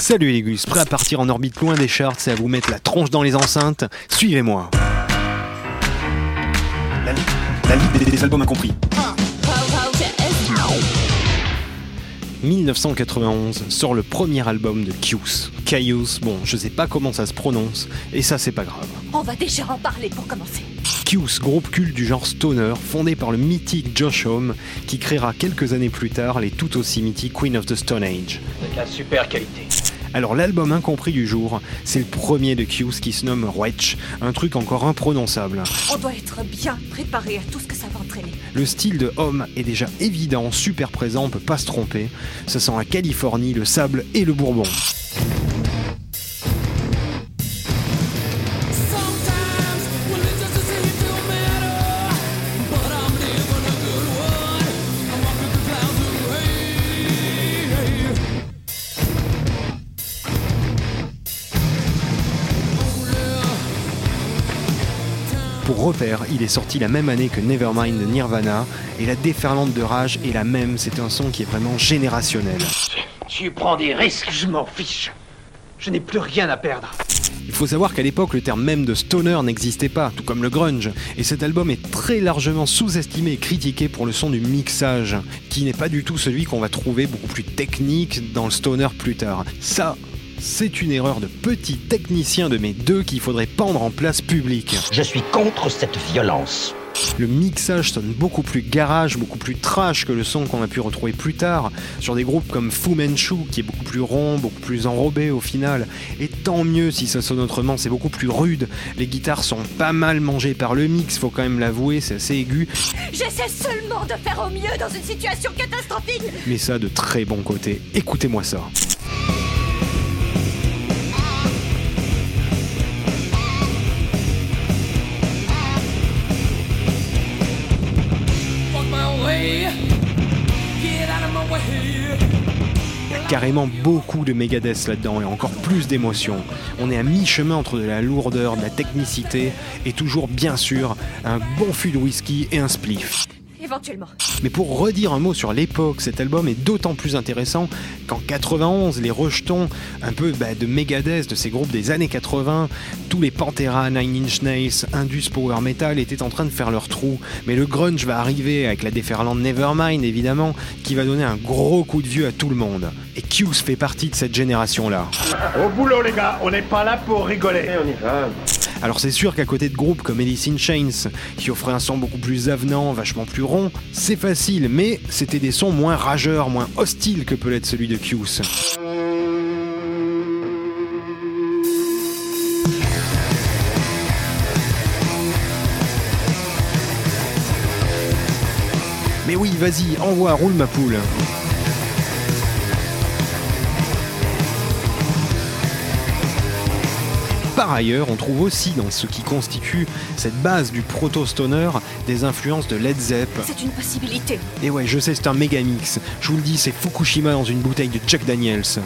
Salut les gus, prêt à partir en orbite loin des charts et à vous mettre la tronche dans les enceintes Suivez-moi La, li- la liste des, des albums incompris. 1991 sort le premier album de Kyus. Kyus, bon, je sais pas comment ça se prononce, et ça c'est pas grave. On va déjà en parler pour commencer. Kyus, groupe culte du genre stoner, fondé par le mythique Josh Homme, qui créera quelques années plus tard les tout aussi mythiques Queen of the Stone Age. de la super qualité. Alors l'album incompris du jour, c'est le premier de Kyus qui se nomme Wretch, un truc encore imprononçable. On doit être bien préparé à tout ce que ça va entraîner. Le style de Homme est déjà évident, super présent, on peut pas se tromper. Ça sent la Californie, le sable et le bourbon. Pour repère, il est sorti la même année que Nevermind de Nirvana, et la déferlante de rage est la même, c'est un son qui est vraiment générationnel. Tu prends des risques, je m'en fiche. Je n'ai plus rien à perdre. Il faut savoir qu'à l'époque, le terme même de stoner n'existait pas, tout comme le grunge, et cet album est très largement sous-estimé et critiqué pour le son du mixage, qui n'est pas du tout celui qu'on va trouver beaucoup plus technique dans le stoner plus tard. Ça, c'est une erreur de petit technicien de mes deux qu'il faudrait pendre en place publique. Je suis contre cette violence. Le mixage sonne beaucoup plus garage, beaucoup plus trash que le son qu'on a pu retrouver plus tard sur des groupes comme Fu Manchu qui est beaucoup plus rond, beaucoup plus enrobé au final. Et tant mieux si ça sonne autrement, c'est beaucoup plus rude. Les guitares sont pas mal mangées par le mix, faut quand même l'avouer, c'est assez aigu, J'essaie seulement de faire au mieux dans une situation catastrophique. mais ça a de très bons côtés. Écoutez-moi ça. Carrément beaucoup de Megadeth là-dedans et encore plus d'émotions. On est à mi-chemin entre de la lourdeur, de la technicité et toujours bien sûr un bon fût de whisky et un spliff. Éventuellement. Mais pour redire un mot sur l'époque, cet album est d'autant plus intéressant qu'en 91, les rejetons un peu bah, de Megadeth, de ces groupes des années 80, tous les Pantera, Nine Inch Nails, Indus Power Metal étaient en train de faire leur trou. Mais le grunge va arriver avec la déferlante Nevermind évidemment, qui va donner un gros coup de vieux à tout le monde. Et Kyus fait partie de cette génération-là. Au boulot, les gars, on n'est pas là pour rigoler. on y va. Alors c'est sûr qu'à côté de groupes comme Alice in Chains, qui offraient un son beaucoup plus avenant, vachement plus rond, c'est facile, mais c'était des sons moins rageurs, moins hostiles que peut l'être celui de Kyus. Mais oui, vas-y, envoie, roule ma poule. Par ailleurs, on trouve aussi dans ce qui constitue cette base du proto-stoner des influences de Led Zepp. C'est une possibilité. Et ouais, je sais, c'est un méga mix. Je vous le dis, c'est Fukushima dans une bouteille de Jack Daniels. Ça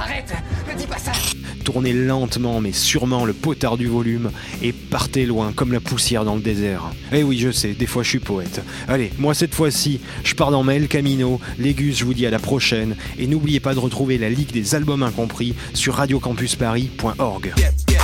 arrête Ne dis pas ça Tournez lentement mais sûrement le potard du volume et partez loin comme la poussière dans le désert. Eh oui, je sais, des fois je suis poète. Allez, moi cette fois-ci, je pars dans Mael Camino. Légus, je vous dis à la prochaine et n'oubliez pas de retrouver la Ligue des albums incompris sur radiocampusparis.org. Yep, yep.